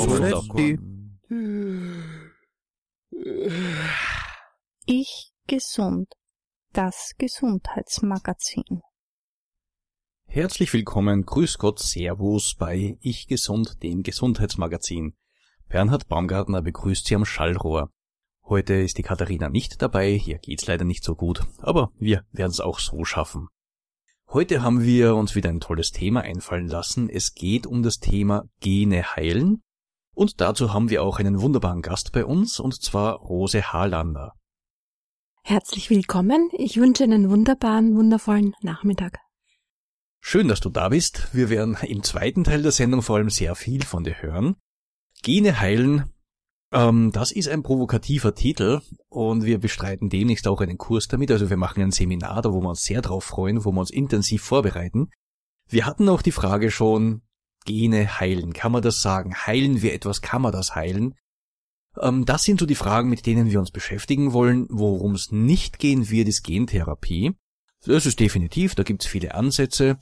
Soletti, gesund. Das Gesundheitsmagazin. Herzlich willkommen, Grüß Gott, Servus bei Ich Gesund, dem Gesundheitsmagazin. Bernhard Baumgartner begrüßt Sie am Schallrohr. Heute ist die Katharina nicht dabei, hier geht's leider nicht so gut, aber wir werden es auch so schaffen. Heute haben wir uns wieder ein tolles Thema einfallen lassen. Es geht um das Thema Gene heilen. Und dazu haben wir auch einen wunderbaren Gast bei uns, und zwar Rose Harlander. Herzlich willkommen. Ich wünsche einen wunderbaren, wundervollen Nachmittag. Schön, dass du da bist. Wir werden im zweiten Teil der Sendung vor allem sehr viel von dir hören. Gene heilen, ähm, das ist ein provokativer Titel und wir bestreiten demnächst auch einen Kurs damit. Also wir machen ein Seminar, da wo wir uns sehr drauf freuen, wo wir uns intensiv vorbereiten. Wir hatten auch die Frage schon, Gene heilen. Kann man das sagen? Heilen wir etwas? Kann man das heilen? Ähm, das sind so die Fragen, mit denen wir uns beschäftigen wollen. Worum es nicht gehen wird, ist Gentherapie. Das ist definitiv, da gibt es viele Ansätze.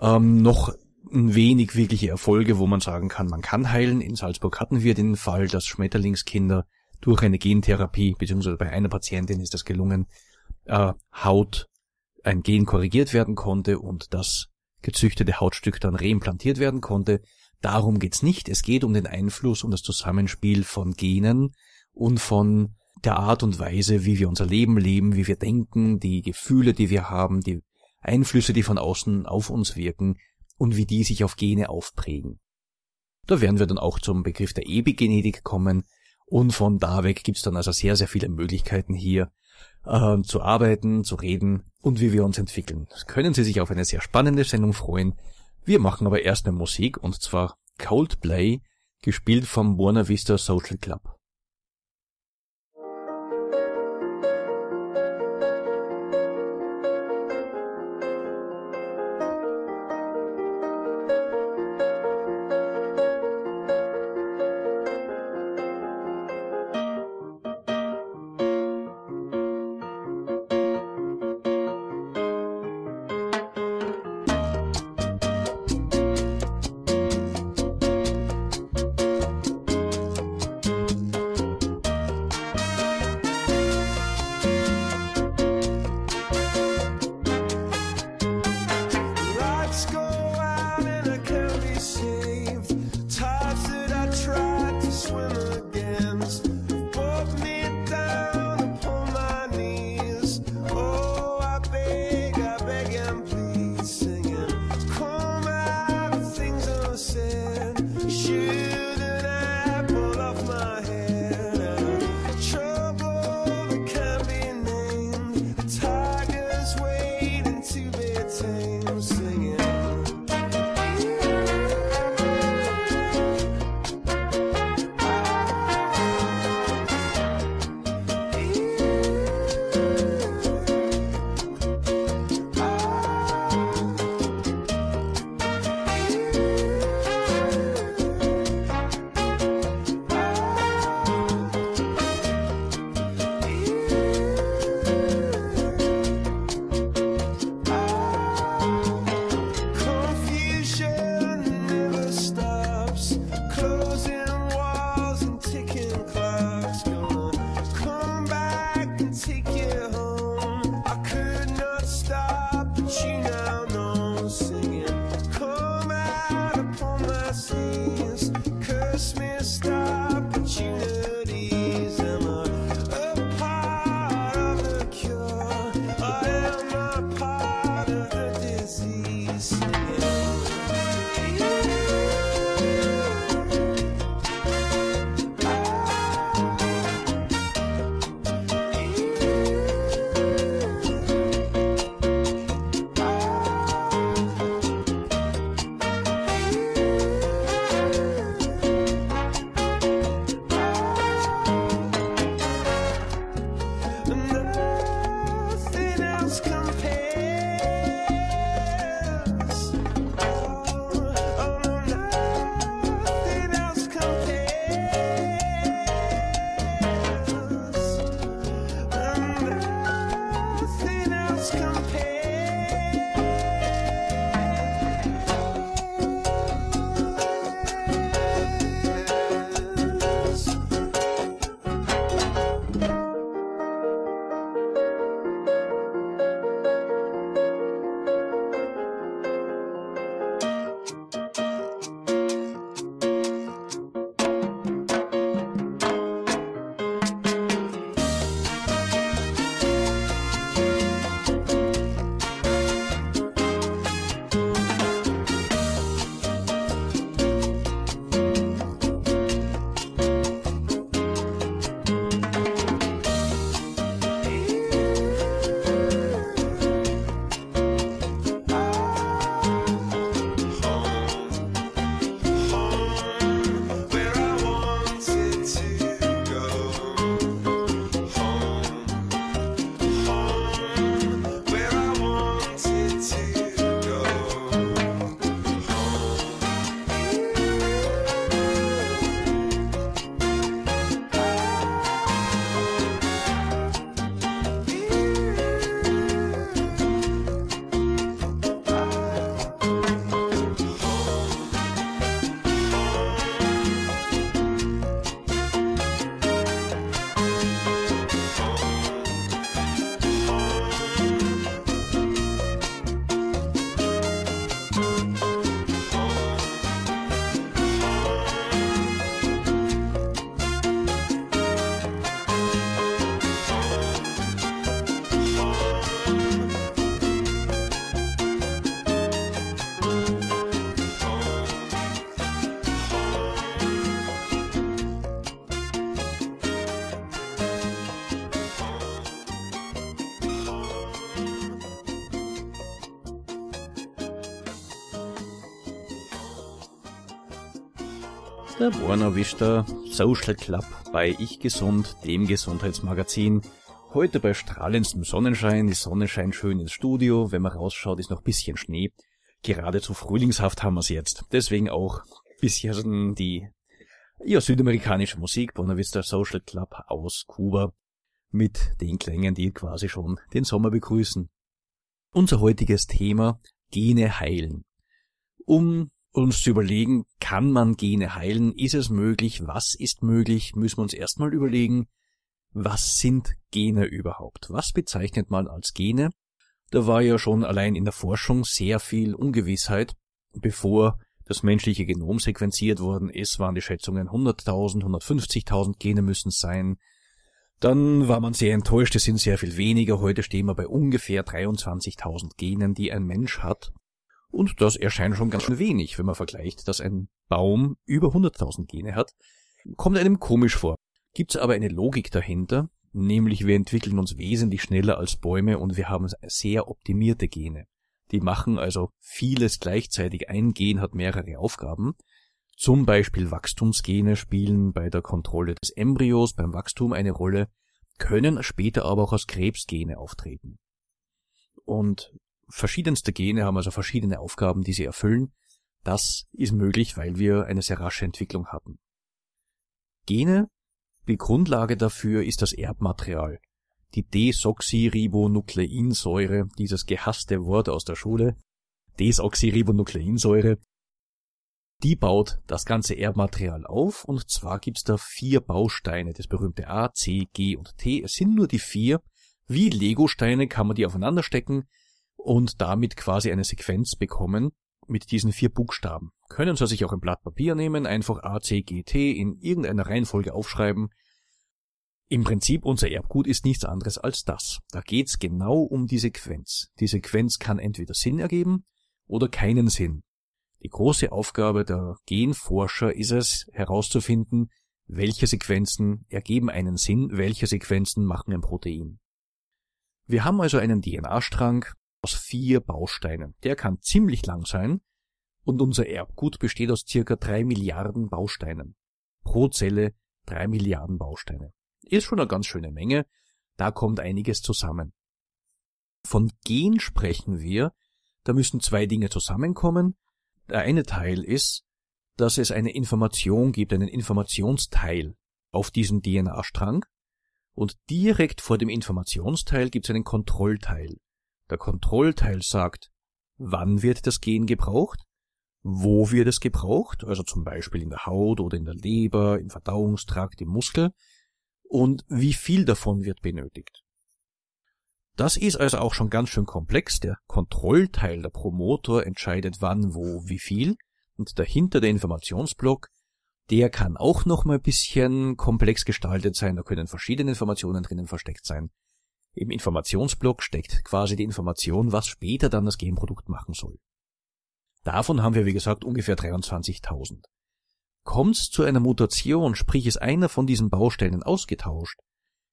Ähm, noch wenig wirkliche Erfolge, wo man sagen kann, man kann heilen. In Salzburg hatten wir den Fall, dass Schmetterlingskinder durch eine Gentherapie, beziehungsweise bei einer Patientin ist das gelungen, äh, Haut, ein Gen korrigiert werden konnte und das gezüchtete Hautstück dann reimplantiert werden konnte. Darum geht's nicht. Es geht um den Einfluss und das Zusammenspiel von Genen und von der Art und Weise, wie wir unser Leben leben, wie wir denken, die Gefühle, die wir haben, die Einflüsse, die von außen auf uns wirken und wie die sich auf Gene aufprägen. Da werden wir dann auch zum Begriff der Epigenetik kommen und von da weg gibt's dann also sehr, sehr viele Möglichkeiten hier äh, zu arbeiten, zu reden und wie wir uns entwickeln. Können Sie sich auf eine sehr spannende Sendung freuen. Wir machen aber erst eine Musik und zwar Coldplay, gespielt vom Buena Vista Social Club. Der Buona Vista Social Club bei Ich Gesund, dem Gesundheitsmagazin. Heute bei strahlendstem Sonnenschein. Die Sonne scheint schön ins Studio. Wenn man rausschaut, ist noch ein bisschen Schnee. Geradezu frühlingshaft haben wir es jetzt. Deswegen auch bisschen die ja, südamerikanische Musik, Buena Vista Social Club aus Kuba, mit den Klängen, die quasi schon den Sommer begrüßen. Unser heutiges Thema, Gene heilen. Um uns zu überlegen, kann man Gene heilen? Ist es möglich? Was ist möglich? Müssen wir uns erstmal überlegen, was sind Gene überhaupt? Was bezeichnet man als Gene? Da war ja schon allein in der Forschung sehr viel Ungewissheit, bevor das menschliche Genom sequenziert worden ist, waren die Schätzungen 100.000, 150.000 Gene müssen es sein. Dann war man sehr enttäuscht, es sind sehr viel weniger. Heute stehen wir bei ungefähr 23.000 Genen, die ein Mensch hat. Und das erscheint schon ganz schön wenig, wenn man vergleicht, dass ein Baum über 100.000 Gene hat. Kommt einem komisch vor. Gibt es aber eine Logik dahinter, nämlich wir entwickeln uns wesentlich schneller als Bäume und wir haben sehr optimierte Gene. Die machen also vieles gleichzeitig. Ein Gen hat mehrere Aufgaben. Zum Beispiel Wachstumsgene spielen bei der Kontrolle des Embryos beim Wachstum eine Rolle, können später aber auch als Krebsgene auftreten. Und verschiedenste Gene haben also verschiedene Aufgaben, die sie erfüllen. Das ist möglich, weil wir eine sehr rasche Entwicklung hatten. Gene, die Grundlage dafür ist das Erbmaterial die Desoxyribonukleinsäure, dieses gehasste Wort aus der Schule, Desoxyribonukleinsäure, die baut das ganze Erbmaterial auf und zwar gibt's da vier Bausteine, das berühmte A, C, G und T. Es sind nur die vier. Wie Legosteine kann man die aufeinander stecken und damit quasi eine Sequenz bekommen mit diesen vier Buchstaben. Können Sie sich auch ein Blatt Papier nehmen, einfach A, C, G, T in irgendeiner Reihenfolge aufschreiben im Prinzip unser Erbgut ist nichts anderes als das. Da geht's genau um die Sequenz. Die Sequenz kann entweder Sinn ergeben oder keinen Sinn. Die große Aufgabe der Genforscher ist es, herauszufinden, welche Sequenzen ergeben einen Sinn, welche Sequenzen machen ein Protein. Wir haben also einen DNA-Strang aus vier Bausteinen. Der kann ziemlich lang sein und unser Erbgut besteht aus circa drei Milliarden Bausteinen. Pro Zelle drei Milliarden Bausteine. Ist schon eine ganz schöne Menge. Da kommt einiges zusammen. Von Gen sprechen wir. Da müssen zwei Dinge zusammenkommen. Der eine Teil ist, dass es eine Information gibt, einen Informationsteil auf diesem DNA-Strang. Und direkt vor dem Informationsteil gibt es einen Kontrollteil. Der Kontrollteil sagt, wann wird das Gen gebraucht, wo wird es gebraucht, also zum Beispiel in der Haut oder in der Leber, im Verdauungstrakt, im Muskel, und wie viel davon wird benötigt. Das ist also auch schon ganz schön komplex. Der Kontrollteil, der Promotor, entscheidet wann, wo, wie viel. Und dahinter der Informationsblock, der kann auch noch mal ein bisschen komplex gestaltet sein. Da können verschiedene Informationen drinnen versteckt sein. Im Informationsblock steckt quasi die Information, was später dann das Genprodukt machen soll. Davon haben wir, wie gesagt, ungefähr 23.000. Kommt es zu einer Mutation, sprich ist einer von diesen Bausteinen ausgetauscht,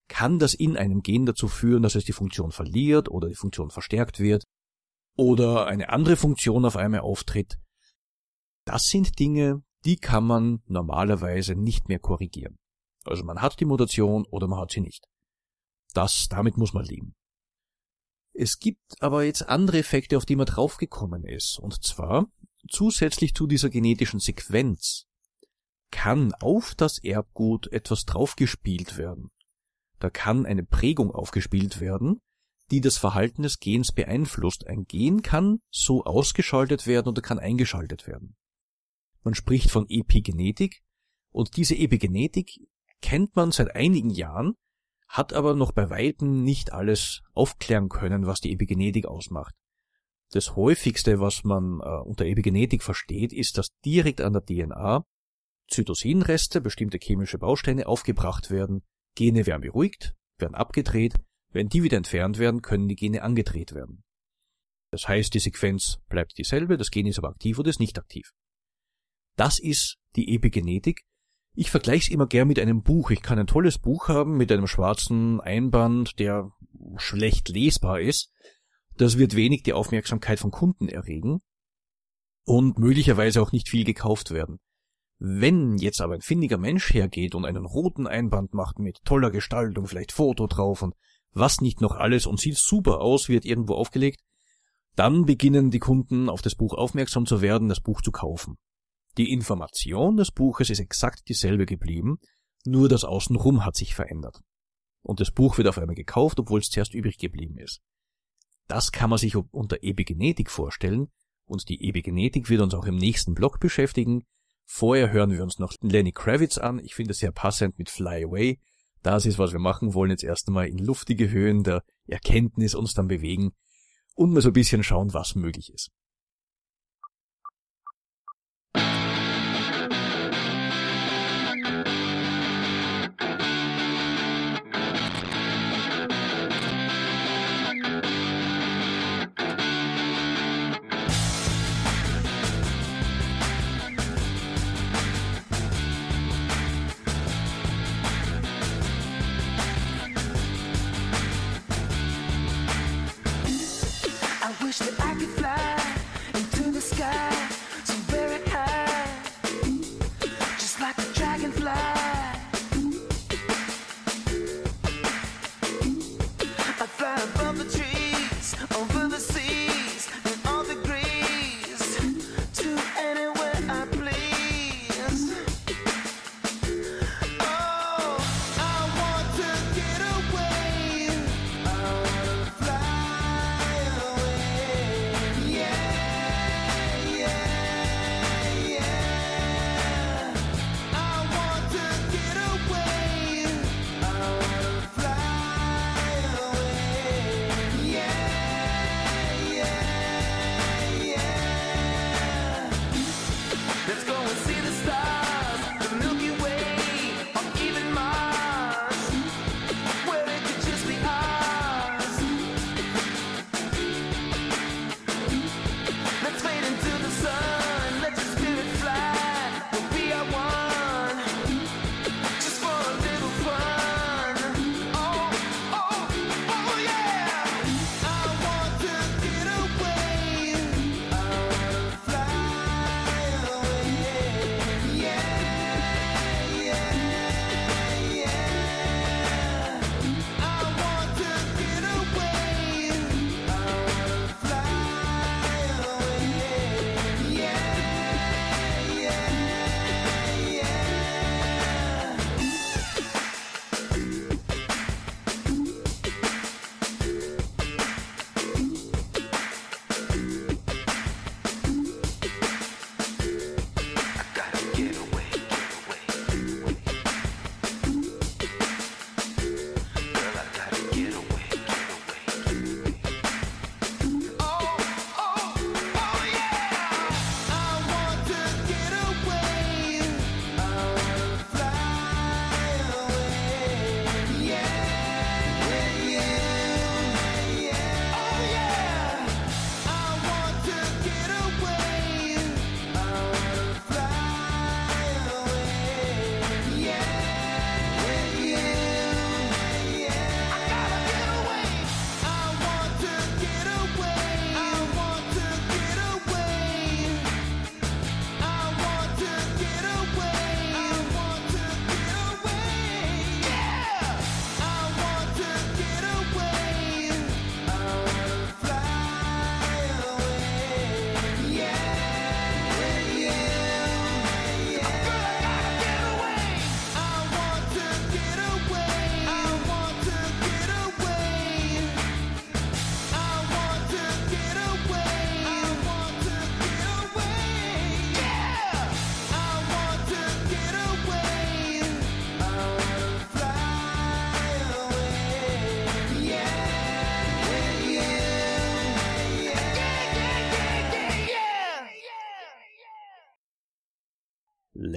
kann das in einem Gen dazu führen, dass es die Funktion verliert oder die Funktion verstärkt wird oder eine andere Funktion auf einmal auftritt. Das sind Dinge, die kann man normalerweise nicht mehr korrigieren. Also man hat die Mutation oder man hat sie nicht. Das, damit muss man leben. Es gibt aber jetzt andere Effekte, auf die man draufgekommen ist. Und zwar, zusätzlich zu dieser genetischen Sequenz kann auf das Erbgut etwas draufgespielt werden. Da kann eine Prägung aufgespielt werden, die das Verhalten des Gens beeinflusst. Ein Gen kann so ausgeschaltet werden oder kann eingeschaltet werden. Man spricht von Epigenetik und diese Epigenetik kennt man seit einigen Jahren, hat aber noch bei weitem nicht alles aufklären können, was die Epigenetik ausmacht. Das häufigste, was man äh, unter Epigenetik versteht, ist, dass direkt an der DNA Zytosinreste, bestimmte chemische Bausteine, aufgebracht werden, Gene werden beruhigt, werden abgedreht, wenn die wieder entfernt werden, können die Gene angedreht werden. Das heißt, die Sequenz bleibt dieselbe, das Gen ist aber aktiv oder ist nicht aktiv. Das ist die Epigenetik. Ich vergleiche es immer gern mit einem Buch. Ich kann ein tolles Buch haben mit einem schwarzen Einband, der schlecht lesbar ist. Das wird wenig die Aufmerksamkeit von Kunden erregen und möglicherweise auch nicht viel gekauft werden. Wenn jetzt aber ein findiger Mensch hergeht und einen roten Einband macht mit toller Gestaltung, vielleicht Foto drauf und was nicht noch alles und sieht super aus, wird irgendwo aufgelegt, dann beginnen die Kunden auf das Buch aufmerksam zu werden, das Buch zu kaufen. Die Information des Buches ist exakt dieselbe geblieben, nur das Außenrum hat sich verändert. Und das Buch wird auf einmal gekauft, obwohl es zuerst übrig geblieben ist. Das kann man sich unter Epigenetik vorstellen, und die Epigenetik wird uns auch im nächsten Blog beschäftigen, Vorher hören wir uns noch Lenny Kravitz an. Ich finde es sehr passend mit Fly Away. Das ist, was wir machen wollen. Jetzt erst einmal in luftige Höhen der Erkenntnis uns dann bewegen und mal so ein bisschen schauen, was möglich ist.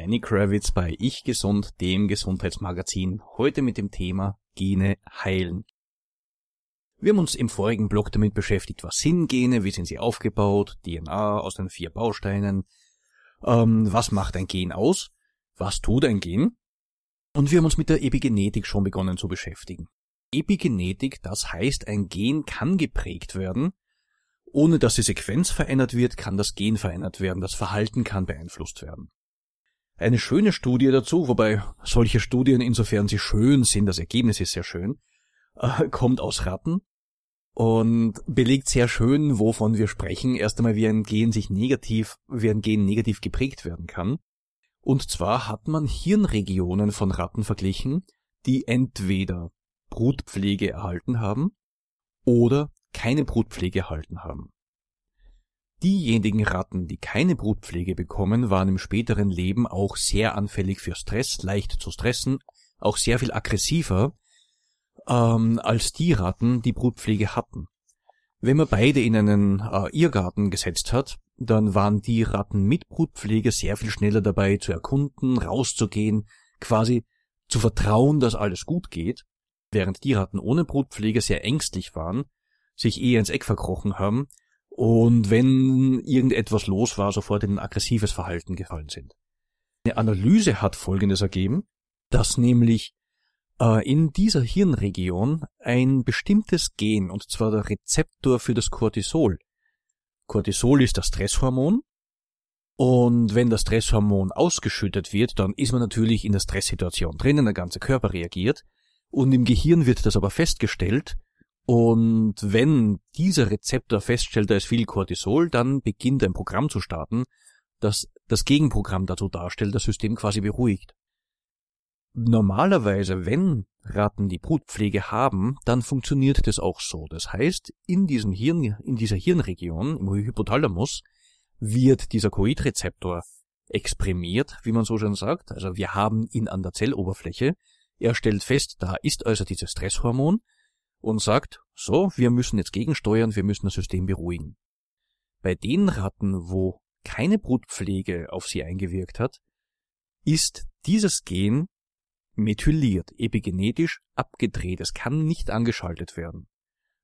Lenny Kravitz bei Ich Gesund, dem Gesundheitsmagazin, heute mit dem Thema Gene heilen. Wir haben uns im vorigen Blog damit beschäftigt, was sind Gene, wie sind sie aufgebaut, DNA aus den vier Bausteinen, ähm, was macht ein Gen aus, was tut ein Gen, und wir haben uns mit der Epigenetik schon begonnen zu beschäftigen. Epigenetik, das heißt, ein Gen kann geprägt werden, ohne dass die Sequenz verändert wird, kann das Gen verändert werden, das Verhalten kann beeinflusst werden. Eine schöne Studie dazu, wobei solche Studien, insofern sie schön sind, das Ergebnis ist sehr schön, äh, kommt aus Ratten und belegt sehr schön, wovon wir sprechen. Erst einmal, wie ein Gen sich negativ, wie ein Gen negativ geprägt werden kann. Und zwar hat man Hirnregionen von Ratten verglichen, die entweder Brutpflege erhalten haben oder keine Brutpflege erhalten haben. Diejenigen Ratten, die keine Brutpflege bekommen, waren im späteren Leben auch sehr anfällig für Stress, leicht zu stressen, auch sehr viel aggressiver ähm, als die Ratten, die Brutpflege hatten. Wenn man beide in einen äh, Irrgarten gesetzt hat, dann waren die Ratten mit Brutpflege sehr viel schneller dabei zu erkunden, rauszugehen, quasi zu vertrauen, dass alles gut geht, während die Ratten ohne Brutpflege sehr ängstlich waren, sich eher ins Eck verkrochen haben und wenn irgendetwas los war, sofort in ein aggressives Verhalten gefallen sind. Eine Analyse hat Folgendes ergeben, dass nämlich äh, in dieser Hirnregion ein bestimmtes Gen, und zwar der Rezeptor für das Cortisol. Cortisol ist das Stresshormon, und wenn das Stresshormon ausgeschüttet wird, dann ist man natürlich in der Stresssituation drinnen, der ganze Körper reagiert, und im Gehirn wird das aber festgestellt, und wenn dieser Rezeptor feststellt, da ist viel Cortisol, dann beginnt ein Programm zu starten, das das Gegenprogramm dazu darstellt, das System quasi beruhigt. Normalerweise, wenn Ratten die Brutpflege haben, dann funktioniert das auch so. Das heißt, in diesem Hirn, in dieser Hirnregion, im Hypothalamus, wird dieser Coid-Rezeptor exprimiert, wie man so schön sagt. Also wir haben ihn an der Zelloberfläche. Er stellt fest, da ist also dieses Stresshormon und sagt, so, wir müssen jetzt gegensteuern, wir müssen das System beruhigen. Bei den Ratten, wo keine Brutpflege auf sie eingewirkt hat, ist dieses Gen methyliert, epigenetisch abgedreht, es kann nicht angeschaltet werden.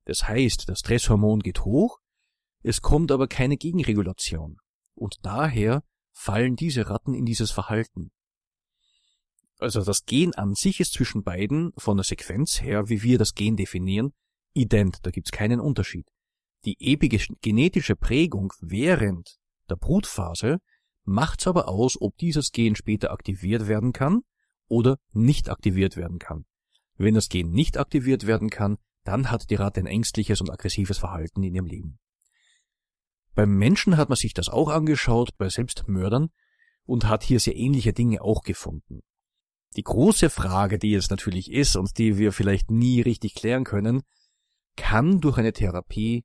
Das heißt, das Stresshormon geht hoch, es kommt aber keine Gegenregulation. Und daher fallen diese Ratten in dieses Verhalten. Also das Gen an sich ist zwischen beiden von der Sequenz her, wie wir das Gen definieren, ident, da gibt's keinen Unterschied. Die epigenetische Prägung während der Brutphase macht's aber aus, ob dieses Gen später aktiviert werden kann oder nicht aktiviert werden kann. Wenn das Gen nicht aktiviert werden kann, dann hat die Ratte ein ängstliches und aggressives Verhalten in ihrem Leben. Beim Menschen hat man sich das auch angeschaut, bei Selbstmördern, und hat hier sehr ähnliche Dinge auch gefunden. Die große Frage, die es natürlich ist und die wir vielleicht nie richtig klären können, kann durch eine Therapie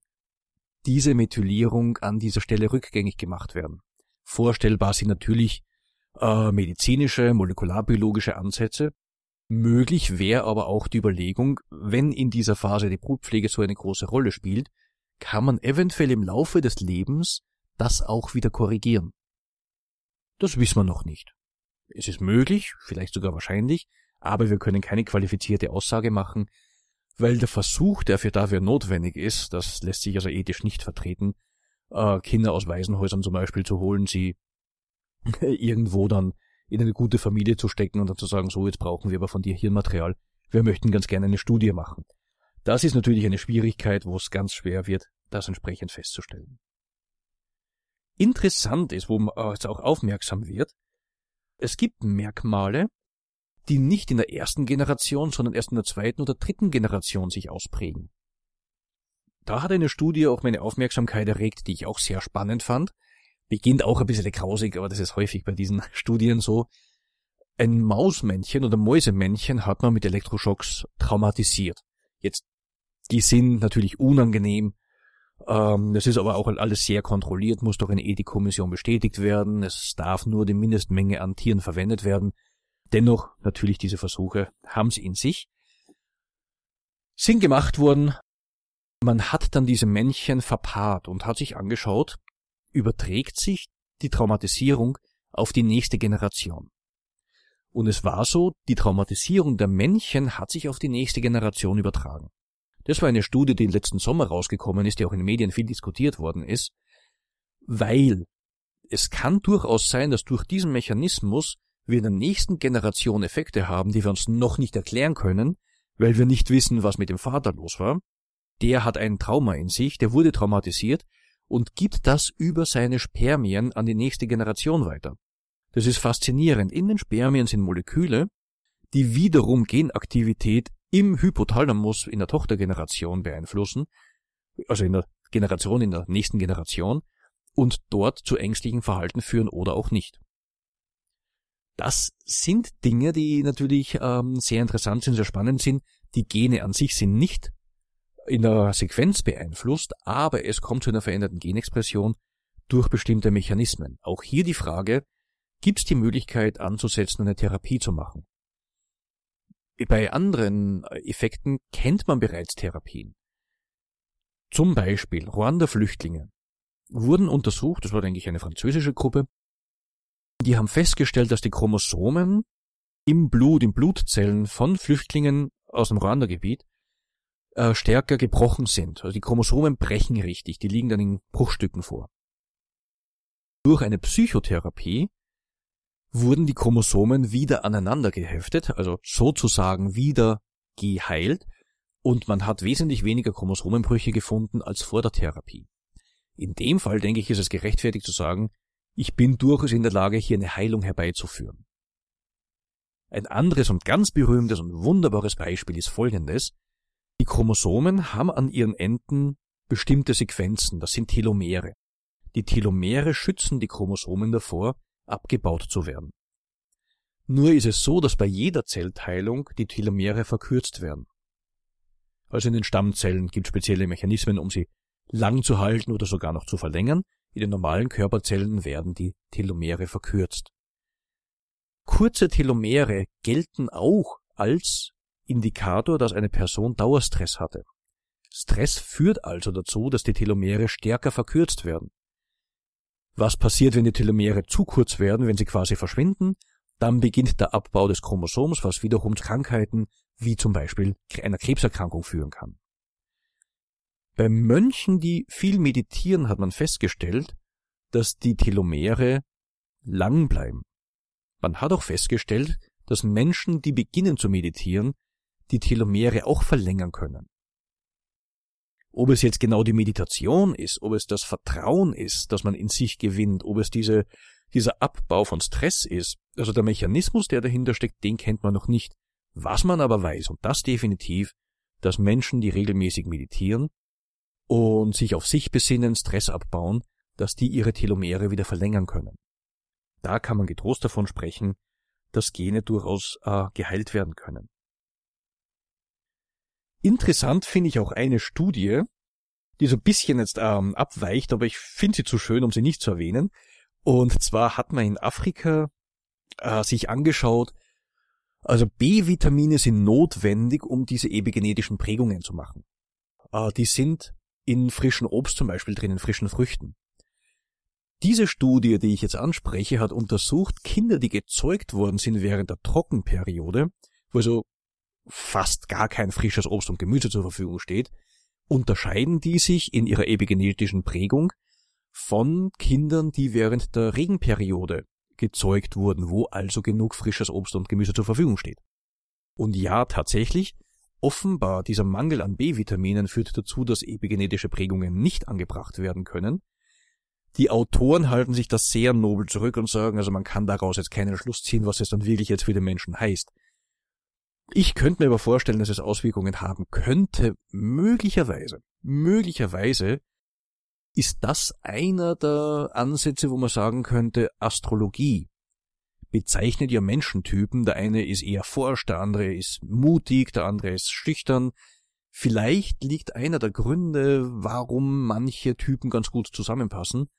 diese Methylierung an dieser Stelle rückgängig gemacht werden. Vorstellbar sind natürlich äh, medizinische, molekularbiologische Ansätze. Möglich wäre aber auch die Überlegung, wenn in dieser Phase die Brutpflege so eine große Rolle spielt, kann man eventuell im Laufe des Lebens das auch wieder korrigieren. Das wissen wir noch nicht. Es ist möglich, vielleicht sogar wahrscheinlich, aber wir können keine qualifizierte Aussage machen, weil der Versuch, der für dafür notwendig ist, das lässt sich also ethisch nicht vertreten, äh, Kinder aus Waisenhäusern zum Beispiel zu holen, sie irgendwo dann in eine gute Familie zu stecken und dann zu sagen, so jetzt brauchen wir aber von dir Hirnmaterial, wir möchten ganz gerne eine Studie machen. Das ist natürlich eine Schwierigkeit, wo es ganz schwer wird, das entsprechend festzustellen. Interessant ist, wo man jetzt auch aufmerksam wird, es gibt Merkmale, die nicht in der ersten Generation, sondern erst in der zweiten oder dritten Generation sich ausprägen. Da hat eine Studie auch meine Aufmerksamkeit erregt, die ich auch sehr spannend fand. Beginnt auch ein bisschen grausig, aber das ist häufig bei diesen Studien so. Ein Mausmännchen oder Mäusemännchen hat man mit Elektroschocks traumatisiert. Jetzt, die sind natürlich unangenehm. Ähm, das ist aber auch alles sehr kontrolliert, muss durch eine Ethikkommission bestätigt werden. Es darf nur die Mindestmenge an Tieren verwendet werden. Dennoch, natürlich diese Versuche haben sie in sich. Sind gemacht worden. Man hat dann diese Männchen verpaart und hat sich angeschaut, überträgt sich die Traumatisierung auf die nächste Generation. Und es war so, die Traumatisierung der Männchen hat sich auf die nächste Generation übertragen. Das war eine Studie, die letzten Sommer rausgekommen ist, die auch in den Medien viel diskutiert worden ist, weil es kann durchaus sein, dass durch diesen Mechanismus wir in der nächsten Generation Effekte haben, die wir uns noch nicht erklären können, weil wir nicht wissen, was mit dem Vater los war. Der hat ein Trauma in sich, der wurde traumatisiert und gibt das über seine Spermien an die nächste Generation weiter. Das ist faszinierend. In den Spermien sind Moleküle, die wiederum Genaktivität im Hypothalamus in der Tochtergeneration beeinflussen, also in der Generation, in der nächsten Generation, und dort zu ängstlichem Verhalten führen oder auch nicht. Das sind Dinge, die natürlich ähm, sehr interessant sind, sehr spannend sind. Die Gene an sich sind nicht in der Sequenz beeinflusst, aber es kommt zu einer veränderten Genexpression durch bestimmte Mechanismen. Auch hier die Frage, gibt es die Möglichkeit anzusetzen eine Therapie zu machen? Bei anderen Effekten kennt man bereits Therapien. Zum Beispiel Ruanda-Flüchtlinge wurden untersucht, das war denke ich eine französische Gruppe, die haben festgestellt, dass die Chromosomen im Blut, in Blutzellen von Flüchtlingen aus dem Ruanda-Gebiet äh, stärker gebrochen sind. Also die Chromosomen brechen richtig, die liegen dann in Bruchstücken vor. Durch eine Psychotherapie wurden die Chromosomen wieder aneinander geheftet, also sozusagen wieder geheilt, und man hat wesentlich weniger Chromosomenbrüche gefunden als vor der Therapie. In dem Fall, denke ich, ist es gerechtfertigt zu sagen, ich bin durchaus in der Lage, hier eine Heilung herbeizuführen. Ein anderes und ganz berühmtes und wunderbares Beispiel ist folgendes. Die Chromosomen haben an ihren Enden bestimmte Sequenzen, das sind Telomere. Die Telomere schützen die Chromosomen davor, abgebaut zu werden. Nur ist es so, dass bei jeder Zellteilung die Telomere verkürzt werden. Also in den Stammzellen gibt es spezielle Mechanismen, um sie lang zu halten oder sogar noch zu verlängern. In den normalen Körperzellen werden die Telomere verkürzt. Kurze Telomere gelten auch als Indikator, dass eine Person Dauerstress hatte. Stress führt also dazu, dass die Telomere stärker verkürzt werden. Was passiert, wenn die Telomere zu kurz werden, wenn sie quasi verschwinden? Dann beginnt der Abbau des Chromosoms, was wiederum zu Krankheiten wie zum Beispiel einer Krebserkrankung führen kann. Bei Mönchen, die viel meditieren, hat man festgestellt, dass die Telomere lang bleiben. Man hat auch festgestellt, dass Menschen, die beginnen zu meditieren, die Telomere auch verlängern können. Ob es jetzt genau die Meditation ist, ob es das Vertrauen ist, das man in sich gewinnt, ob es diese, dieser Abbau von Stress ist, also der Mechanismus, der dahinter steckt, den kennt man noch nicht. Was man aber weiß, und das definitiv, dass Menschen, die regelmäßig meditieren und sich auf sich besinnen, Stress abbauen, dass die ihre Telomere wieder verlängern können. Da kann man getrost davon sprechen, dass Gene durchaus äh, geheilt werden können. Interessant finde ich auch eine Studie, die so ein bisschen jetzt ähm, abweicht, aber ich finde sie zu schön, um sie nicht zu erwähnen. Und zwar hat man in Afrika äh, sich angeschaut, also B-Vitamine sind notwendig, um diese epigenetischen Prägungen zu machen. Äh, die sind in frischen Obst zum Beispiel drin, in frischen Früchten. Diese Studie, die ich jetzt anspreche, hat untersucht, Kinder, die gezeugt worden sind während der Trockenperiode, wo also fast gar kein frisches Obst und Gemüse zur Verfügung steht, unterscheiden die sich in ihrer epigenetischen Prägung von Kindern, die während der Regenperiode gezeugt wurden, wo also genug frisches Obst und Gemüse zur Verfügung steht. Und ja, tatsächlich, offenbar dieser Mangel an B-Vitaminen führt dazu, dass epigenetische Prägungen nicht angebracht werden können. Die Autoren halten sich das sehr nobel zurück und sagen, also man kann daraus jetzt keinen Schluss ziehen, was es dann wirklich jetzt für den Menschen heißt. Ich könnte mir aber vorstellen, dass es Auswirkungen haben könnte. Möglicherweise, möglicherweise ist das einer der Ansätze, wo man sagen könnte, Astrologie bezeichnet ja Menschentypen. Der eine ist eher forsch, der andere ist mutig, der andere ist schüchtern. Vielleicht liegt einer der Gründe, warum manche Typen ganz gut zusammenpassen,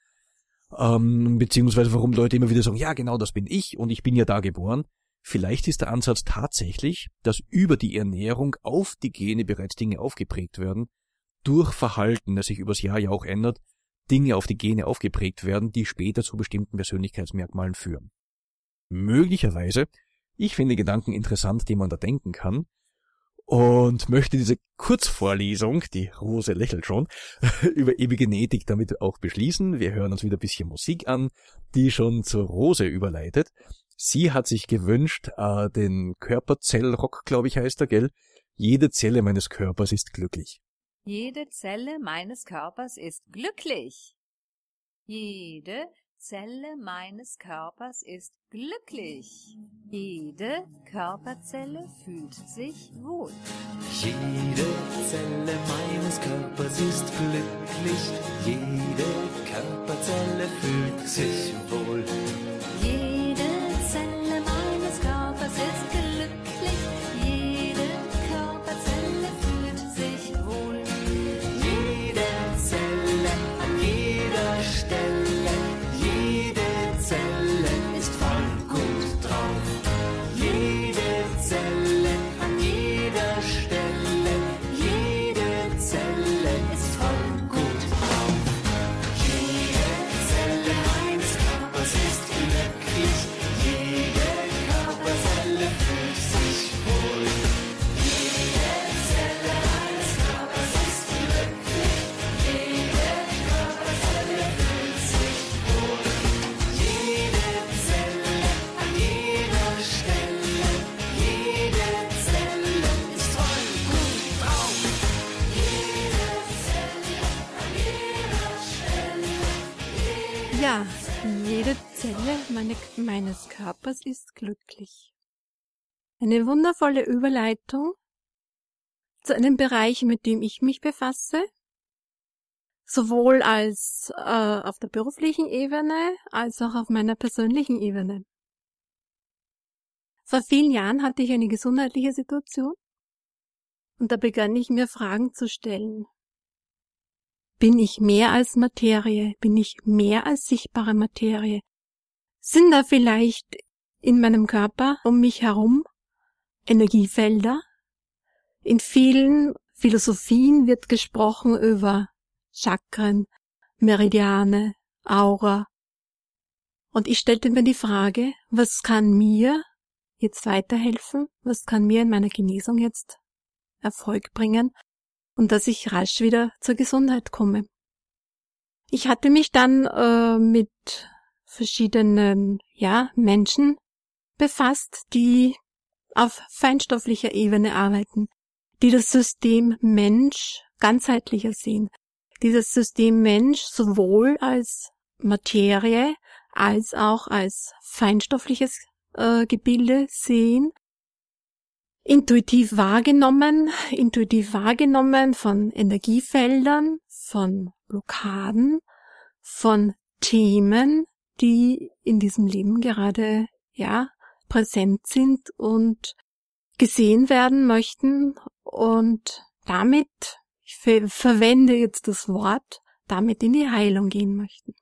ähm, beziehungsweise warum Leute immer wieder sagen, ja genau, das bin ich und ich bin ja da geboren. Vielleicht ist der Ansatz tatsächlich, dass über die Ernährung auf die Gene bereits Dinge aufgeprägt werden, durch Verhalten, das sich übers Jahr ja auch ändert, Dinge auf die Gene aufgeprägt werden, die später zu bestimmten Persönlichkeitsmerkmalen führen. Möglicherweise, ich finde Gedanken interessant, die man da denken kann, und möchte diese Kurzvorlesung, die Rose lächelt schon, über Epigenetik damit auch beschließen. Wir hören uns wieder ein bisschen Musik an, die schon zur Rose überleitet. Sie hat sich gewünscht, äh, den Körperzellrock, glaube ich, heißt er, gell? Jede Zelle meines Körpers ist glücklich. Jede Zelle meines Körpers ist glücklich. Jede Zelle meines Körpers ist glücklich. Jede Körperzelle fühlt sich wohl. Jede Zelle meines Körpers ist glücklich. Jede Körperzelle fühlt sich wohl. Jede Zelle meine, meines Körpers ist glücklich. Eine wundervolle Überleitung zu einem Bereich, mit dem ich mich befasse, sowohl als äh, auf der beruflichen Ebene als auch auf meiner persönlichen Ebene. Vor vielen Jahren hatte ich eine gesundheitliche Situation und da begann ich mir Fragen zu stellen. Bin ich mehr als Materie? Bin ich mehr als sichtbare Materie? Sind da vielleicht in meinem Körper um mich herum Energiefelder? In vielen Philosophien wird gesprochen über Chakren, Meridiane, Aura. Und ich stellte mir die Frage, was kann mir jetzt weiterhelfen? Was kann mir in meiner Genesung jetzt Erfolg bringen? Und dass ich rasch wieder zur Gesundheit komme. Ich hatte mich dann äh, mit verschiedenen ja, Menschen befasst, die auf feinstofflicher Ebene arbeiten, die das System Mensch ganzheitlicher sehen, die das System Mensch sowohl als Materie als auch als feinstoffliches äh, Gebilde sehen intuitiv wahrgenommen, intuitiv wahrgenommen von Energiefeldern, von Blockaden, von Themen, die in diesem Leben gerade, ja, präsent sind und gesehen werden möchten und damit, ich ver verwende jetzt das Wort, damit in die Heilung gehen möchten.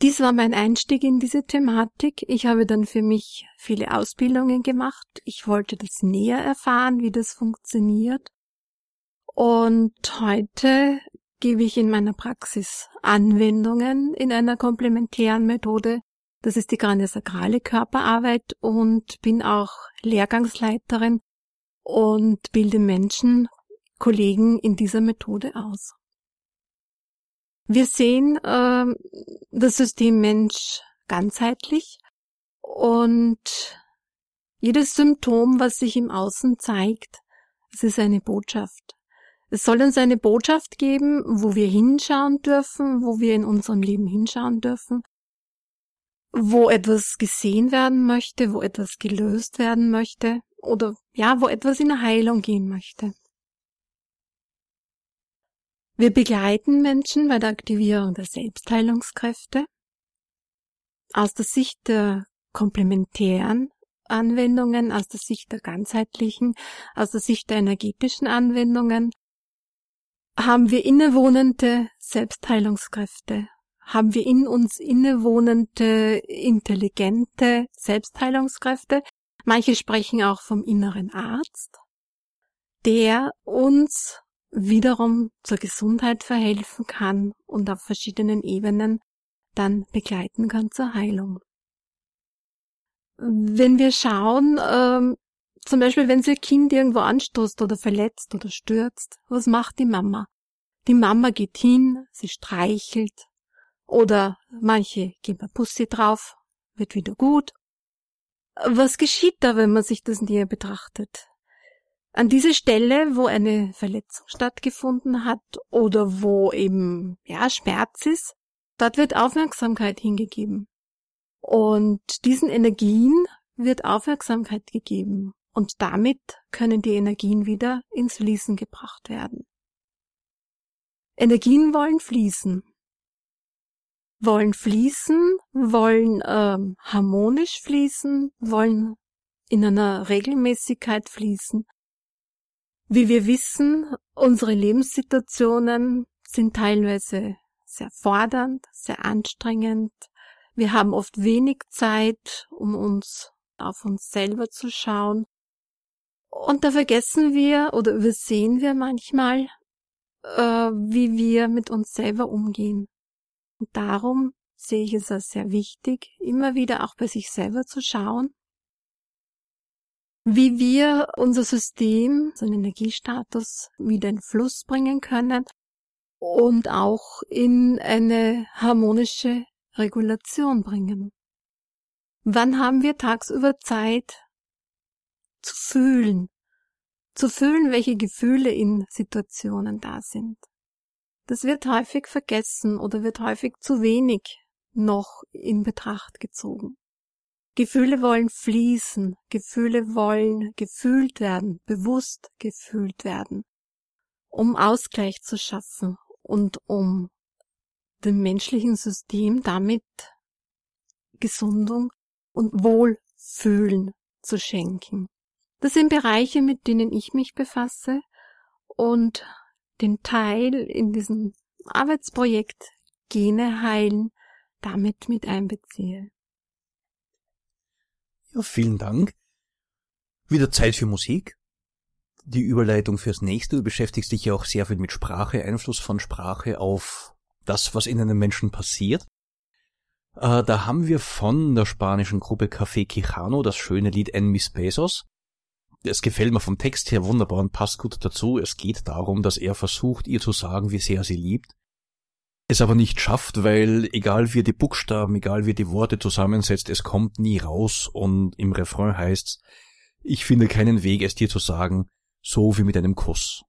Dies war mein Einstieg in diese Thematik. Ich habe dann für mich viele Ausbildungen gemacht. Ich wollte das näher erfahren, wie das funktioniert. Und heute gebe ich in meiner Praxis Anwendungen in einer komplementären Methode. Das ist die graniosakrale Körperarbeit und bin auch Lehrgangsleiterin und bilde Menschen, Kollegen in dieser Methode aus. Wir sehen äh, das System Mensch ganzheitlich und jedes Symptom, was sich im Außen zeigt, es ist eine Botschaft. Es soll uns eine Botschaft geben, wo wir hinschauen dürfen, wo wir in unserem Leben hinschauen dürfen, wo etwas gesehen werden möchte, wo etwas gelöst werden möchte oder ja, wo etwas in Heilung gehen möchte. Wir begleiten Menschen bei der Aktivierung der Selbstheilungskräfte aus der Sicht der komplementären Anwendungen, aus der Sicht der ganzheitlichen, aus der Sicht der energetischen Anwendungen, haben wir innewohnende Selbstheilungskräfte, haben wir in uns innewohnende, intelligente Selbstheilungskräfte. Manche sprechen auch vom inneren Arzt, der uns wiederum zur Gesundheit verhelfen kann und auf verschiedenen Ebenen dann begleiten kann zur Heilung. Wenn wir schauen, ähm, zum Beispiel wenn sie ein Kind irgendwo anstoßt oder verletzt oder stürzt, was macht die Mama? Die Mama geht hin, sie streichelt oder manche geben ein Pussy drauf, wird wieder gut. Was geschieht da, wenn man sich das näher betrachtet? An diese Stelle, wo eine Verletzung stattgefunden hat oder wo eben ja Schmerz ist, Dort wird Aufmerksamkeit hingegeben. Und diesen Energien wird Aufmerksamkeit gegeben. Und damit können die Energien wieder ins Fließen gebracht werden. Energien wollen fließen. Wollen fließen, wollen ähm, harmonisch fließen, wollen in einer Regelmäßigkeit fließen. Wie wir wissen, unsere Lebenssituationen sind teilweise sehr fordernd, sehr anstrengend. Wir haben oft wenig Zeit, um uns auf uns selber zu schauen. Und da vergessen wir oder übersehen wir manchmal, äh, wie wir mit uns selber umgehen. Und darum sehe ich es als sehr wichtig, immer wieder auch bei sich selber zu schauen, wie wir unser System, unseren Energiestatus wieder in Fluss bringen können und auch in eine harmonische Regulation bringen. Wann haben wir tagsüber Zeit zu fühlen, zu fühlen, welche Gefühle in Situationen da sind? Das wird häufig vergessen oder wird häufig zu wenig noch in Betracht gezogen. Gefühle wollen fließen, Gefühle wollen gefühlt werden, bewusst gefühlt werden, um Ausgleich zu schaffen und um dem menschlichen System damit Gesundung und Wohlfühlen zu schenken. Das sind Bereiche, mit denen ich mich befasse und den Teil in diesem Arbeitsprojekt Gene heilen damit mit einbeziehe. Ja, vielen Dank. Wieder Zeit für Musik. Die Überleitung fürs nächste. Du beschäftigst dich ja auch sehr viel mit Sprache, Einfluss von Sprache auf das, was in einem Menschen passiert. Äh, da haben wir von der spanischen Gruppe Café Quijano das schöne Lied En mis Besos. Es gefällt mir vom Text her wunderbar und passt gut dazu. Es geht darum, dass er versucht, ihr zu sagen, wie sehr sie liebt. Es aber nicht schafft, weil egal wie er die Buchstaben, egal wie er die Worte zusammensetzt, es kommt nie raus und im Refrain heißt's, ich finde keinen Weg, es dir zu sagen, so wie mit einem Kuss.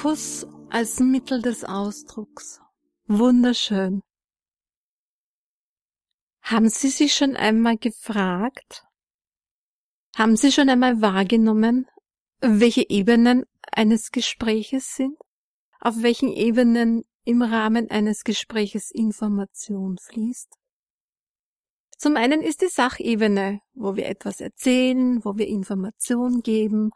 Kuss als Mittel des Ausdrucks. Wunderschön. Haben Sie sich schon einmal gefragt? Haben Sie schon einmal wahrgenommen, welche Ebenen eines Gespräches sind? Auf welchen Ebenen im Rahmen eines Gespräches Information fließt? Zum einen ist die Sachebene, wo wir etwas erzählen, wo wir Information geben,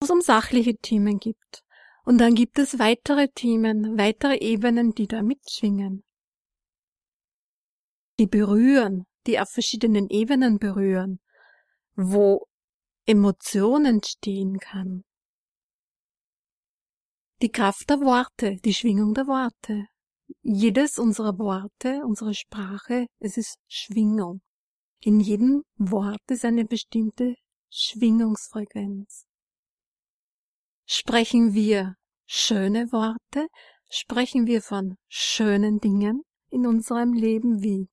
wo es um sachliche Themen gibt. Und dann gibt es weitere Themen, weitere Ebenen, die da mitschwingen. Die berühren, die auf verschiedenen Ebenen berühren, wo Emotion entstehen kann. Die Kraft der Worte, die Schwingung der Worte. Jedes unserer Worte, unsere Sprache, es ist Schwingung. In jedem Wort ist eine bestimmte Schwingungsfrequenz. Sprechen wir schöne Worte, sprechen wir von schönen Dingen in unserem Leben wie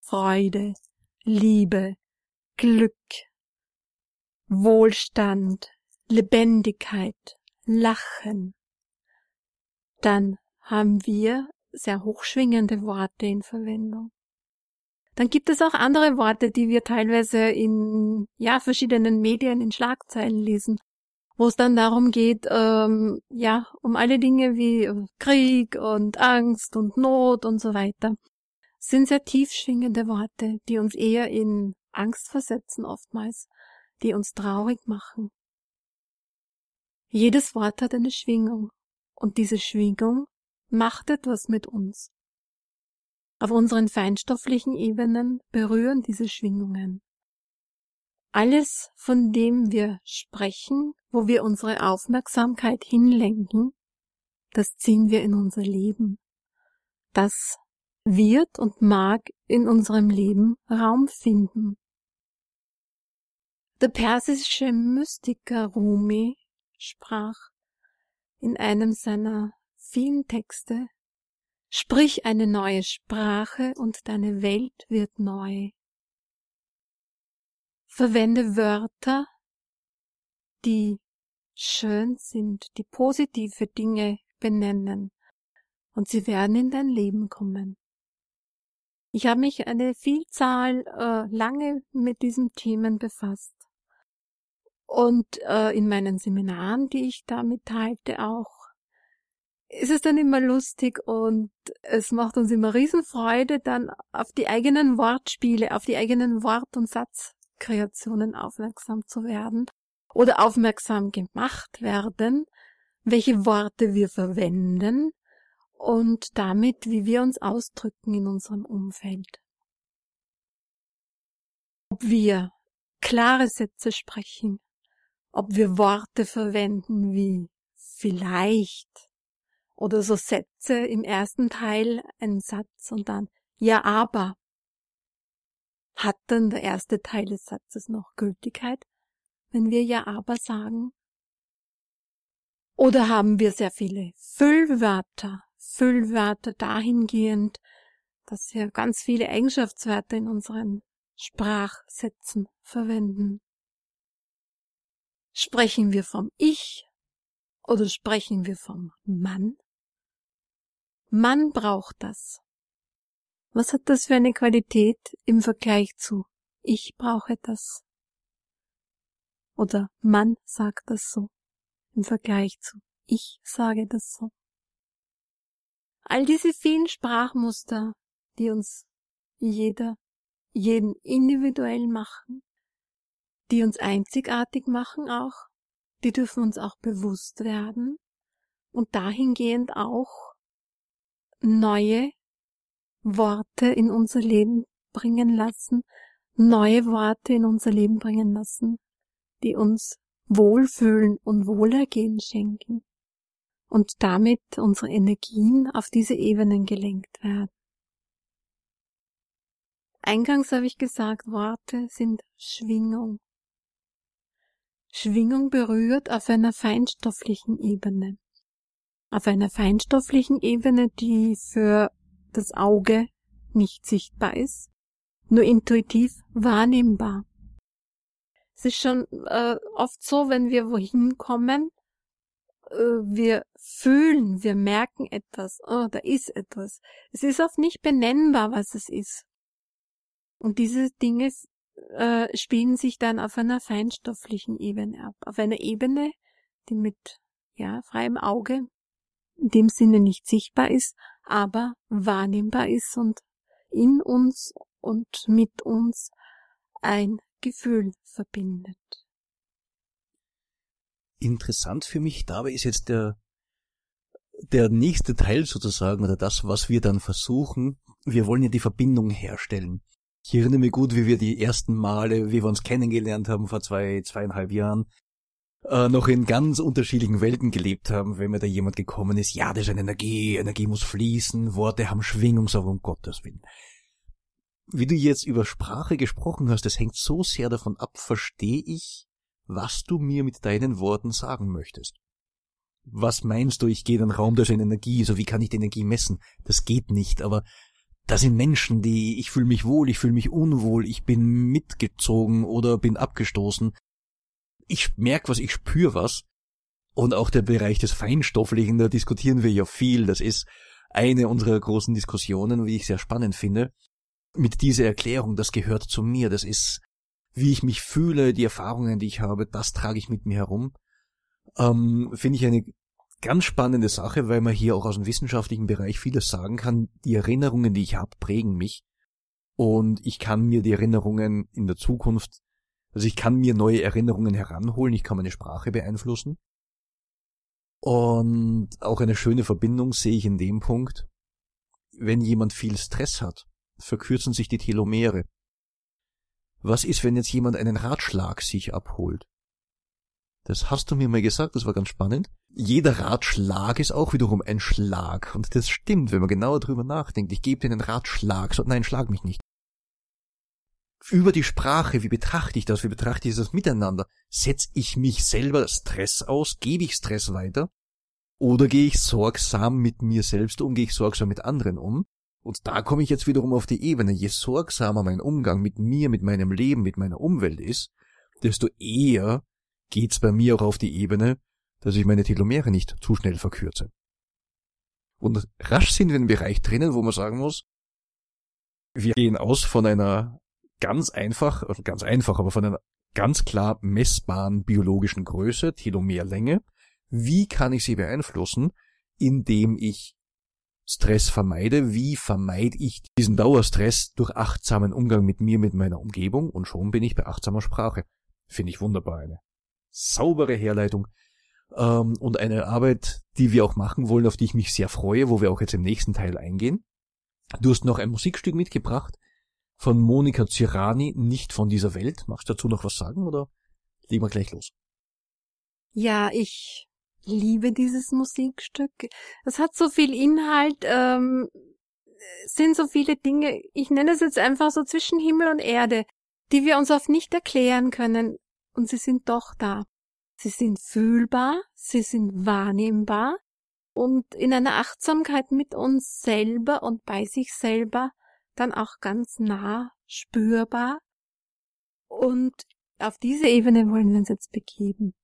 Freude, Liebe, Glück, Wohlstand, Lebendigkeit, Lachen, dann haben wir sehr hochschwingende Worte in Verwendung. Dann gibt es auch andere Worte, die wir teilweise in ja verschiedenen Medien in Schlagzeilen lesen, wo es dann darum geht, ähm, ja um alle Dinge wie Krieg und Angst und Not und so weiter. Das sind sehr tief schwingende Worte, die uns eher in Angst versetzen oftmals, die uns traurig machen. Jedes Wort hat eine Schwingung und diese Schwingung macht etwas mit uns. Auf unseren feinstofflichen Ebenen berühren diese Schwingungen. Alles, von dem wir sprechen, wo wir unsere Aufmerksamkeit hinlenken, das ziehen wir in unser Leben. Das wird und mag in unserem Leben Raum finden. Der persische Mystiker Rumi sprach in einem seiner vielen Texte, Sprich eine neue Sprache und deine Welt wird neu. Verwende Wörter, die schön sind, die positive Dinge benennen, und sie werden in dein Leben kommen. Ich habe mich eine Vielzahl äh, lange mit diesen Themen befasst. Und äh, in meinen Seminaren, die ich damit teilte, auch ist es dann immer lustig und es macht uns immer Riesenfreude, dann auf die eigenen Wortspiele, auf die eigenen Wort- und Satzkreationen aufmerksam zu werden oder aufmerksam gemacht werden, welche Worte wir verwenden und damit, wie wir uns ausdrücken in unserem Umfeld. Ob wir klare Sätze sprechen, ob wir Worte verwenden wie vielleicht, oder so Sätze im ersten Teil, ein Satz und dann ja, aber. Hat dann der erste Teil des Satzes noch Gültigkeit, wenn wir ja, aber sagen? Oder haben wir sehr viele Füllwörter, Füllwörter dahingehend, dass wir ganz viele Eigenschaftswörter in unseren Sprachsätzen verwenden? Sprechen wir vom Ich oder sprechen wir vom Mann? Mann braucht das. Was hat das für eine Qualität im Vergleich zu ich brauche das? Oder Mann sagt das so im Vergleich zu ich sage das so. All diese vielen Sprachmuster, die uns jeder, jeden individuell machen, die uns einzigartig machen auch, die dürfen uns auch bewusst werden und dahingehend auch neue Worte in unser Leben bringen lassen, neue Worte in unser Leben bringen lassen, die uns Wohlfühlen und Wohlergehen schenken und damit unsere Energien auf diese Ebenen gelenkt werden. Eingangs habe ich gesagt, Worte sind Schwingung. Schwingung berührt auf einer feinstofflichen Ebene. Auf einer feinstofflichen Ebene, die für das Auge nicht sichtbar ist, nur intuitiv wahrnehmbar. Es ist schon äh, oft so, wenn wir wohin kommen, äh, wir fühlen, wir merken etwas, oh, da ist etwas. Es ist oft nicht benennbar, was es ist. Und diese Dinge äh, spielen sich dann auf einer feinstofflichen Ebene ab, auf einer Ebene, die mit ja, freiem Auge in dem Sinne nicht sichtbar ist, aber wahrnehmbar ist und in uns und mit uns ein Gefühl verbindet. Interessant für mich dabei ist jetzt der, der nächste Teil sozusagen oder das, was wir dann versuchen. Wir wollen ja die Verbindung herstellen. Ich erinnere mich gut, wie wir die ersten Male, wie wir uns kennengelernt haben vor zwei, zweieinhalb Jahren, äh, noch in ganz unterschiedlichen Welten gelebt haben, wenn mir da jemand gekommen ist, ja, das ist eine Energie, Energie muss fließen, Worte haben Schwingung, so um Gottes Willen. Wie du jetzt über Sprache gesprochen hast, das hängt so sehr davon ab, verstehe ich, was du mir mit deinen Worten sagen möchtest. Was meinst du, ich gehe in einen Raum, da ist eine Energie, so wie kann ich die Energie messen? Das geht nicht, aber da sind Menschen, die, ich fühle mich wohl, ich fühle mich unwohl, ich bin mitgezogen oder bin abgestoßen. Ich merke was, ich spüre was. Und auch der Bereich des Feinstofflichen, da diskutieren wir ja viel. Das ist eine unserer großen Diskussionen, wie ich sehr spannend finde. Mit dieser Erklärung, das gehört zu mir, das ist, wie ich mich fühle, die Erfahrungen, die ich habe, das trage ich mit mir herum. Ähm, finde ich eine ganz spannende Sache, weil man hier auch aus dem wissenschaftlichen Bereich vieles sagen kann. Die Erinnerungen, die ich habe, prägen mich. Und ich kann mir die Erinnerungen in der Zukunft, also ich kann mir neue Erinnerungen heranholen, ich kann meine Sprache beeinflussen. Und auch eine schöne Verbindung sehe ich in dem Punkt, wenn jemand viel Stress hat, verkürzen sich die Telomere. Was ist, wenn jetzt jemand einen Ratschlag sich abholt? Das hast du mir mal gesagt, das war ganz spannend. Jeder Ratschlag ist auch wiederum ein Schlag. Und das stimmt, wenn man genauer drüber nachdenkt. Ich gebe dir einen Ratschlag. So, nein, schlag mich nicht. Über die Sprache, wie betrachte ich das? Wie betrachte ich das miteinander? Setze ich mich selber Stress aus? Gebe ich Stress weiter? Oder gehe ich sorgsam mit mir selbst um? Gehe ich sorgsam mit anderen um? Und da komme ich jetzt wiederum auf die Ebene. Je sorgsamer mein Umgang mit mir, mit meinem Leben, mit meiner Umwelt ist, desto eher geht's bei mir auch auf die Ebene, dass ich meine Telomere nicht zu schnell verkürze. Und rasch sind wir in einem Bereich drinnen, wo man sagen muss, wir gehen aus von einer ganz einfach, also ganz einfach, aber von einer ganz klar messbaren biologischen Größe, Telomerlänge. Wie kann ich sie beeinflussen? Indem ich Stress vermeide. Wie vermeide ich diesen Dauerstress durch achtsamen Umgang mit mir, mit meiner Umgebung? Und schon bin ich bei achtsamer Sprache. Finde ich wunderbar eine saubere Herleitung ähm, und eine Arbeit, die wir auch machen wollen, auf die ich mich sehr freue, wo wir auch jetzt im nächsten Teil eingehen. Du hast noch ein Musikstück mitgebracht von Monika Zirani, nicht von dieser Welt. Magst du dazu noch was sagen oder legen wir gleich los? Ja, ich liebe dieses Musikstück. Es hat so viel Inhalt, ähm, sind so viele Dinge, ich nenne es jetzt einfach so zwischen Himmel und Erde, die wir uns oft nicht erklären können, und sie sind doch da. Sie sind fühlbar, sie sind wahrnehmbar und in einer Achtsamkeit mit uns selber und bei sich selber dann auch ganz nah spürbar. Und auf diese Ebene wollen wir uns jetzt begeben.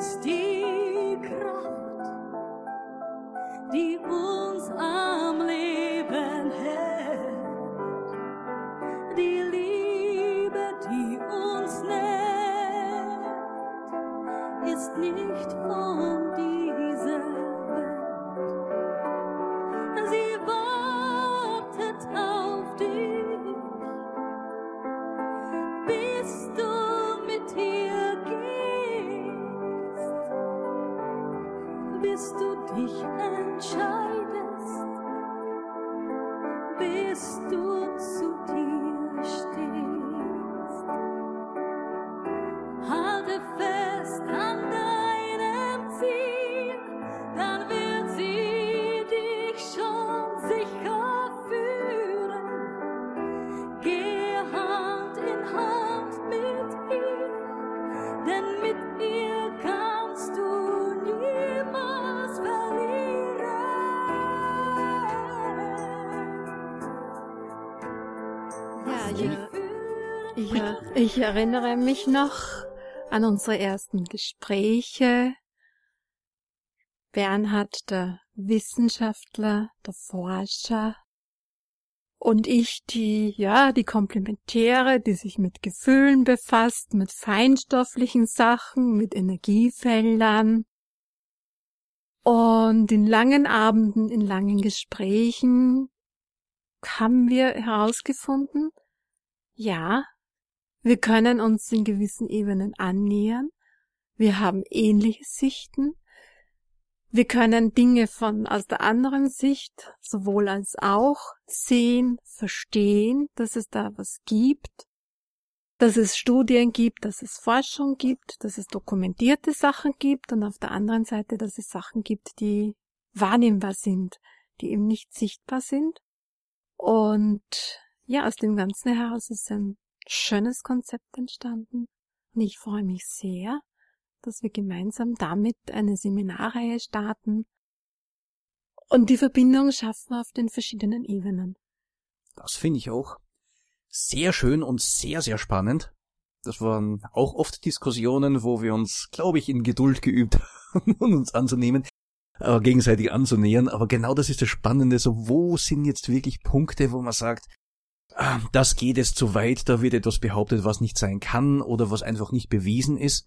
Liebe ich erinnere mich noch an unsere ersten Gespräche. Bernhard, der Wissenschaftler, der Forscher, und ich, die, ja, die Komplementäre, die sich mit Gefühlen befasst, mit feinstofflichen Sachen, mit Energiefeldern. Und in langen Abenden, in langen Gesprächen haben wir herausgefunden, ja, wir können uns in gewissen Ebenen annähern. Wir haben ähnliche Sichten. Wir können Dinge von aus der anderen Sicht sowohl als auch sehen, verstehen, dass es da was gibt, dass es Studien gibt, dass es Forschung gibt, dass es dokumentierte Sachen gibt und auf der anderen Seite, dass es Sachen gibt, die wahrnehmbar sind, die eben nicht sichtbar sind. Und ja, aus dem Ganzen heraus ist ein schönes Konzept entstanden. Und ich freue mich sehr, dass wir gemeinsam damit eine Seminarreihe starten und die Verbindung schaffen auf den verschiedenen Ebenen. Das finde ich auch sehr schön und sehr, sehr spannend. Das waren auch oft Diskussionen, wo wir uns, glaube ich, in Geduld geübt haben, uns anzunehmen, äh, gegenseitig anzunähern. Aber genau das ist das Spannende. So, wo sind jetzt wirklich Punkte, wo man sagt, das geht jetzt zu weit, da wird etwas behauptet, was nicht sein kann oder was einfach nicht bewiesen ist.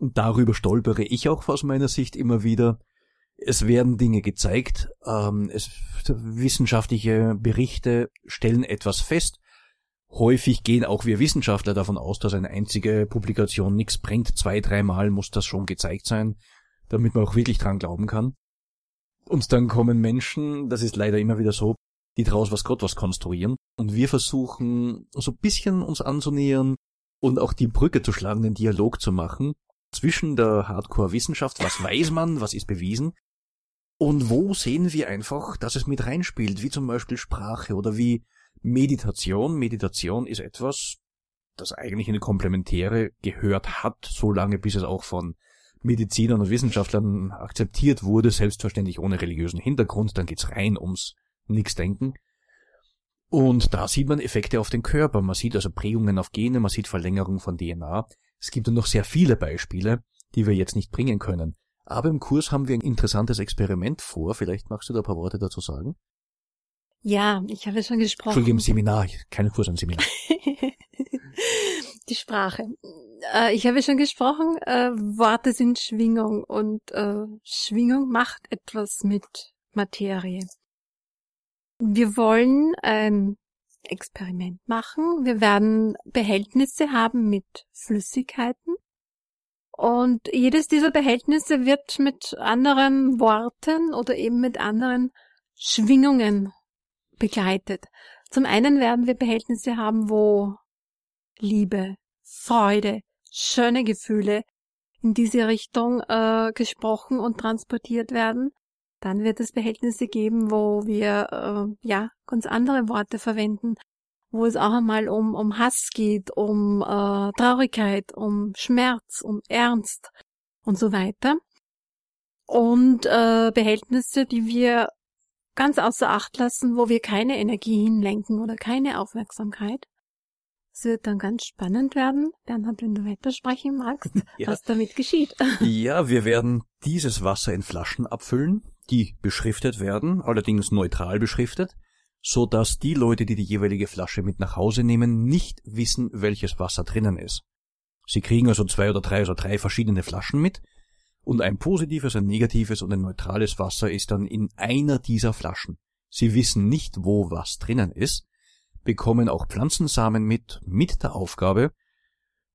Und darüber stolpere ich auch aus meiner Sicht immer wieder. Es werden Dinge gezeigt, ähm, es, wissenschaftliche Berichte stellen etwas fest. Häufig gehen auch wir Wissenschaftler davon aus, dass eine einzige Publikation nichts bringt. Zwei, dreimal muss das schon gezeigt sein, damit man auch wirklich dran glauben kann. Und dann kommen Menschen, das ist leider immer wieder so, die draus was Gott was konstruieren. Und wir versuchen so ein bisschen uns anzunähern und auch die Brücke zu schlagen, den Dialog zu machen zwischen der Hardcore-Wissenschaft, was weiß man, was ist bewiesen, und wo sehen wir einfach, dass es mit reinspielt, wie zum Beispiel Sprache oder wie Meditation. Meditation ist etwas, das eigentlich in die Komplementäre gehört hat, so lange bis es auch von Medizinern und Wissenschaftlern akzeptiert wurde, selbstverständlich ohne religiösen Hintergrund, dann geht's rein ums Nix denken. Und da sieht man Effekte auf den Körper. Man sieht also Prägungen auf Gene, man sieht Verlängerung von DNA. Es gibt noch sehr viele Beispiele, die wir jetzt nicht bringen können. Aber im Kurs haben wir ein interessantes Experiment vor. Vielleicht magst du da ein paar Worte dazu sagen? Ja, ich habe schon gesprochen. Entschuldigung, im Seminar, kein Kurs, ein Seminar. Die Sprache. Äh, ich habe schon gesprochen, äh, Worte sind Schwingung und äh, Schwingung macht etwas mit Materie. Wir wollen ein Experiment machen. Wir werden Behältnisse haben mit Flüssigkeiten. Und jedes dieser Behältnisse wird mit anderen Worten oder eben mit anderen Schwingungen begleitet. Zum einen werden wir Behältnisse haben, wo Liebe, Freude, schöne Gefühle in diese Richtung äh, gesprochen und transportiert werden. Dann wird es Behältnisse geben, wo wir äh, ja ganz andere Worte verwenden, wo es auch einmal um, um Hass geht, um äh, Traurigkeit, um Schmerz, um Ernst und so weiter. Und äh, Behältnisse, die wir ganz außer Acht lassen, wo wir keine Energie hinlenken oder keine Aufmerksamkeit. Es wird dann ganz spannend werden, Bernhard, wenn du weitersprechen magst, Ja. was damit geschieht. Ja, wir werden dieses Wasser in Flaschen abfüllen, die beschriftet werden, allerdings neutral beschriftet, so dass die Leute, die die jeweilige Flasche mit nach Hause nehmen, nicht wissen, welches Wasser drinnen ist. Sie kriegen also zwei oder drei oder drei verschiedene Flaschen mit und ein positives, ein negatives und ein neutrales Wasser ist dann in einer dieser Flaschen. Sie wissen nicht, wo was drinnen ist, bekommen auch Pflanzensamen mit, mit der Aufgabe,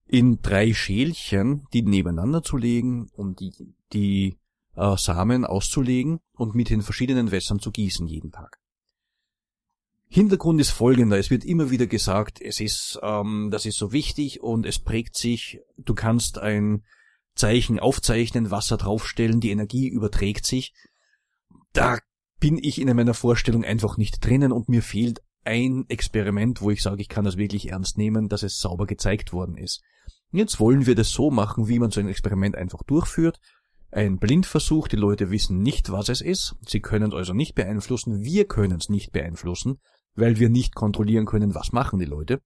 in drei Schälchen die nebeneinander zu legen und die, die äh, Samen auszulegen und mit den verschiedenen Wässern zu gießen jeden Tag. Hintergrund ist folgender, es wird immer wieder gesagt, es ist, ähm, das ist so wichtig und es prägt sich, du kannst ein Zeichen aufzeichnen, Wasser draufstellen, die Energie überträgt sich. Da bin ich in meiner Vorstellung einfach nicht drinnen und mir fehlt ein Experiment, wo ich sage, ich kann das wirklich ernst nehmen, dass es sauber gezeigt worden ist. Jetzt wollen wir das so machen, wie man so ein Experiment einfach durchführt. Ein Blindversuch, die Leute wissen nicht, was es ist, sie können es also nicht beeinflussen, wir können es nicht beeinflussen, weil wir nicht kontrollieren können, was machen die Leute.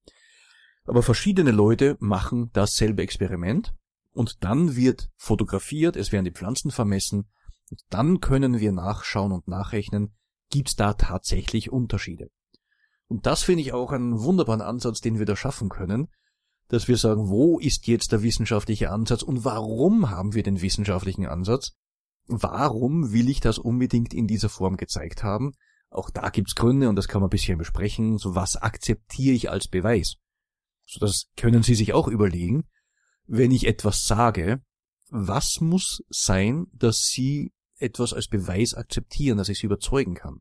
Aber verschiedene Leute machen dasselbe Experiment. Und dann wird fotografiert, es werden die Pflanzen vermessen. Und dann können wir nachschauen und nachrechnen, gibt es da tatsächlich Unterschiede. Und das finde ich auch einen wunderbaren Ansatz, den wir da schaffen können, dass wir sagen, wo ist jetzt der wissenschaftliche Ansatz und warum haben wir den wissenschaftlichen Ansatz? Warum will ich das unbedingt in dieser Form gezeigt haben? Auch da gibt's Gründe und das kann man ein bisschen besprechen. So was akzeptiere ich als Beweis? So das können Sie sich auch überlegen. Wenn ich etwas sage, was muss sein, dass Sie etwas als Beweis akzeptieren, dass ich Sie überzeugen kann?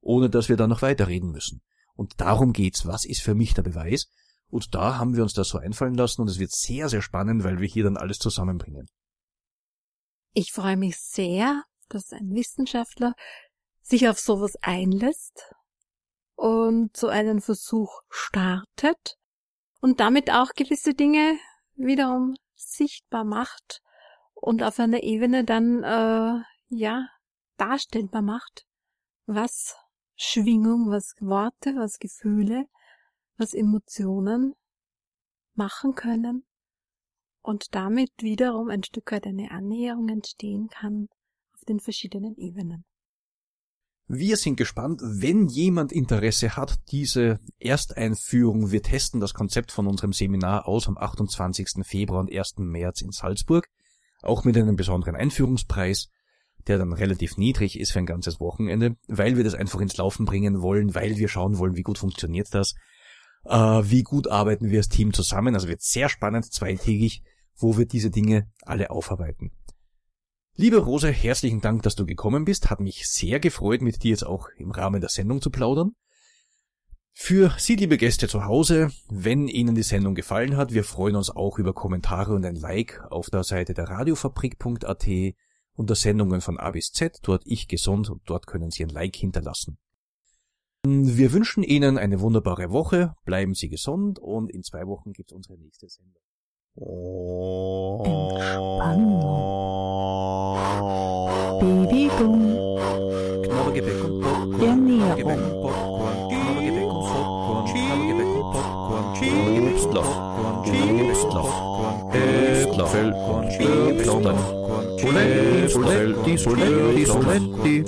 Ohne dass wir dann noch weiterreden müssen. Und darum geht's. Was ist für mich der Beweis? Und da haben wir uns das so einfallen lassen und es wird sehr, sehr spannend, weil wir hier dann alles zusammenbringen. Ich freue mich sehr, dass ein Wissenschaftler sich auf sowas einlässt und so einen Versuch startet und damit auch gewisse Dinge wiederum sichtbar macht und auf einer Ebene dann äh, ja darstellbar macht, was Schwingung, was Worte, was Gefühle, was Emotionen machen können und damit wiederum ein Stück weit eine Annäherung entstehen kann auf den verschiedenen Ebenen. Wir sind gespannt, wenn jemand Interesse hat, diese Ersteinführung. Wir testen das Konzept von unserem Seminar aus am 28. Februar und 1. März in Salzburg, auch mit einem besonderen Einführungspreis, der dann relativ niedrig ist für ein ganzes Wochenende, weil wir das einfach ins Laufen bringen wollen, weil wir schauen wollen, wie gut funktioniert das, äh, wie gut arbeiten wir als Team zusammen. Also wird sehr spannend, zweitägig, wo wir diese Dinge alle aufarbeiten. Liebe Rose, herzlichen Dank, dass du gekommen bist. Hat mich sehr gefreut, mit dir jetzt auch im Rahmen der Sendung zu plaudern. Für Sie, liebe Gäste zu Hause, wenn Ihnen die Sendung gefallen hat, wir freuen uns auch über Kommentare und ein Like auf der Seite der radiofabrik.at unter Sendungen von A bis Z, dort ich gesund und dort können Sie ein Like hinterlassen. Wir wünschen Ihnen eine wunderbare Woche, bleiben Sie gesund und in zwei Wochen gibt es unsere nächste Sendung. Entspannung. Bewegung. Knabbergebäck und Popcorn. Ernährung. Knabbergebäck und Popcorn. Knabbergebäck und Popcorn. Knabbergebäck und Popcorn. Knabbergebäck und Popcorn. Soletti, soletti, soletti, soletti,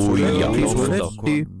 soletti,